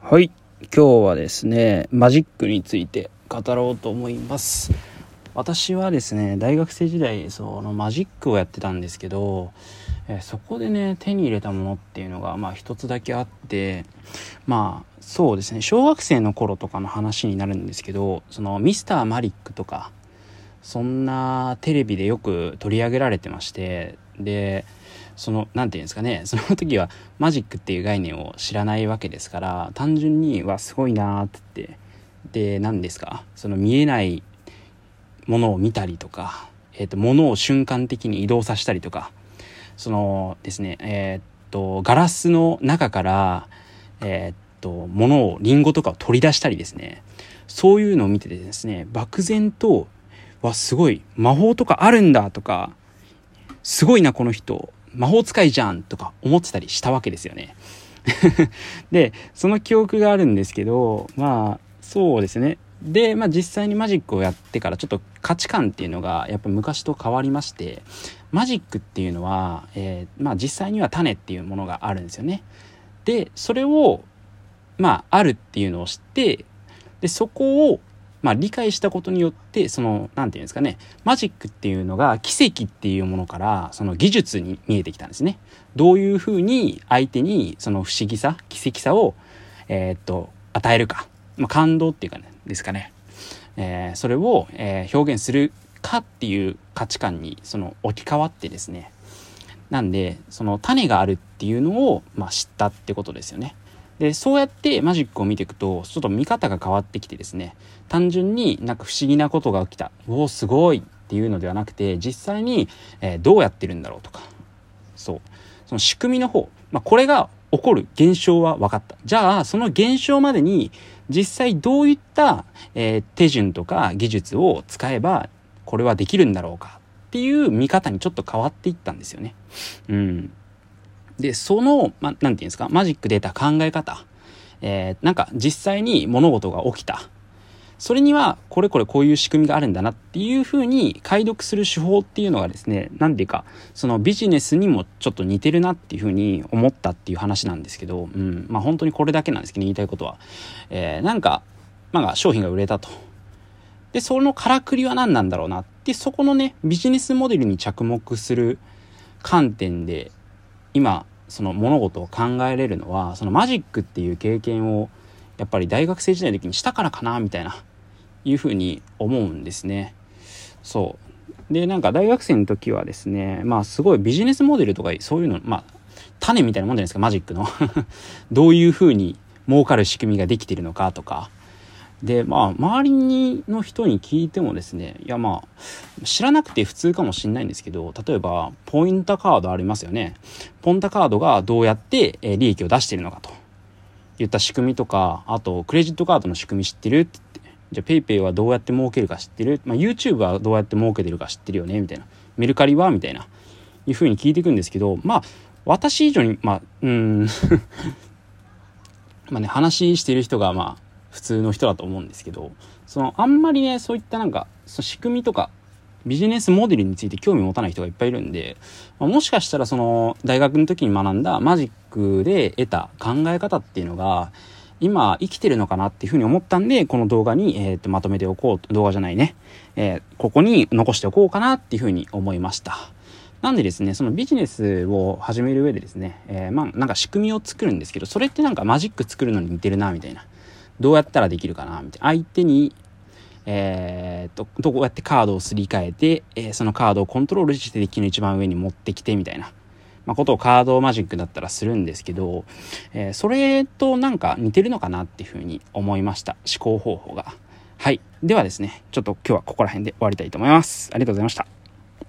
はい。今日はですねマジックについて語ろうと思います。私はですね大学生時代そのマジックをやってたんですけど、えそこでね手に入れたものっていうのがまあ一つだけあってまあそうですね小学生の頃とかの話になるんですけどそのミスターマリックとかそんなテレビでよく取り上げられてましてでその何て言うんですかね その時はマジックっていう概念を知らないわけですから単純にわすごいなーってで何ですかその見えないものを見たりとか、えーと、物を瞬間的に移動させたりとかそのですねえっ、とガラスの中からえっ、ー、と物をリンゴとかを取り出したりですねそういうのを見ててですね漠然とわすごい魔法とかあるんだとかすごいなこの人魔法使いじゃんとか思ってたりしたわけですよね。で、その記憶があるんですけど、まあ、そうですね。で、まあ実際にマジックをやってからちょっと価値観っていうのがやっぱ昔と変わりまして、マジックっていうのは、えー、まあ実際には種っていうものがあるんですよね。で、それを、まああるっていうのを知って、で、そこをまあ、理解したことによってその何て言うんですかねマジックっていうのが奇跡っていうものからその技術に見えてきたんですね。どういうふうに相手にその不思議さ奇跡さを、えー、っと与えるか、まあ、感動っていうかねですかね、えー、それを、えー、表現するかっていう価値観にその置き換わってですねなんでその種があるっていうのを、まあ、知ったってことですよね。でそうやってマジックを見ていくとちょっと見方が変わってきてですね単純になんか不思議なことが起きた。おおすごいっていうのではなくて実際に、えー、どうやってるんだろうとか。そう。その仕組みの方、まあ、これが起こる現象は分かった。じゃあその現象までに実際どういった、えー、手順とか技術を使えばこれはできるんだろうかっていう見方にちょっと変わっていったんですよね。うん。で、その、ま、なんていうんですか、マジックで得た考え方、えー、なんか実際に物事が起きた。それには、これこれこういう仕組みがあるんだなっていうふうに解読する手法っていうのがですね、なんていうか、そのビジネスにもちょっと似てるなっていうふうに思ったっていう話なんですけど、うん、まあ本当にこれだけなんですけど、言いたいことは。えー、なんか、まあ商品が売れたと。で、そのからくりは何なんだろうなって、そこのね、ビジネスモデルに着目する観点で今その物事を考えれるのはそのマジックっていう経験をやっぱり大学生時代の時にしたからかなみたいないうふうに思うんですね。そうでなんか大学生の時はですねまあすごいビジネスモデルとかそういうのまあ種みたいなもんじゃないですかマジックの どういうふうに儲かる仕組みができてるのかとかで、まあ、周りにの人に聞いてもですね、いやまあ、知らなくて普通かもしんないんですけど、例えば、ポインタカードありますよね。ポンタカードがどうやって利益を出しているのかと。言った仕組みとか、あと、クレジットカードの仕組み知ってるってって、じゃあ PayPay はどうやって儲けるか知ってるまあ、YouTube はどうやって儲けてるか知ってるよねみたいな。メルカリはみたいな。いうふうに聞いていくんですけど、まあ、私以上に、まあ、うん、まあね、話してる人が、まあ、普通の人だと思うんですけど、その、あんまりね、そういったなんか、その仕組みとか、ビジネスモデルについて興味持たない人がいっぱいいるんで、まあ、もしかしたらその、大学の時に学んだマジックで得た考え方っていうのが、今生きてるのかなっていうふうに思ったんで、この動画に、えー、とまとめておこう、動画じゃないね、えー、ここに残しておこうかなっていうふうに思いました。なんでですね、そのビジネスを始める上でですね、えー、まあなんか仕組みを作るんですけど、それってなんかマジック作るのに似てるな、みたいな。どうやったらできるかなみたいな。相手に、えー、と、どうやってカードをすり替えて、えー、そのカードをコントロールしてデッキの一番上に持ってきてみたいな。まあ、ことをカードマジックだったらするんですけど、えー、それとなんか似てるのかなっていうふうに思いました。思考方法が。はい。ではですね、ちょっと今日はここら辺で終わりたいと思います。ありがとうございました。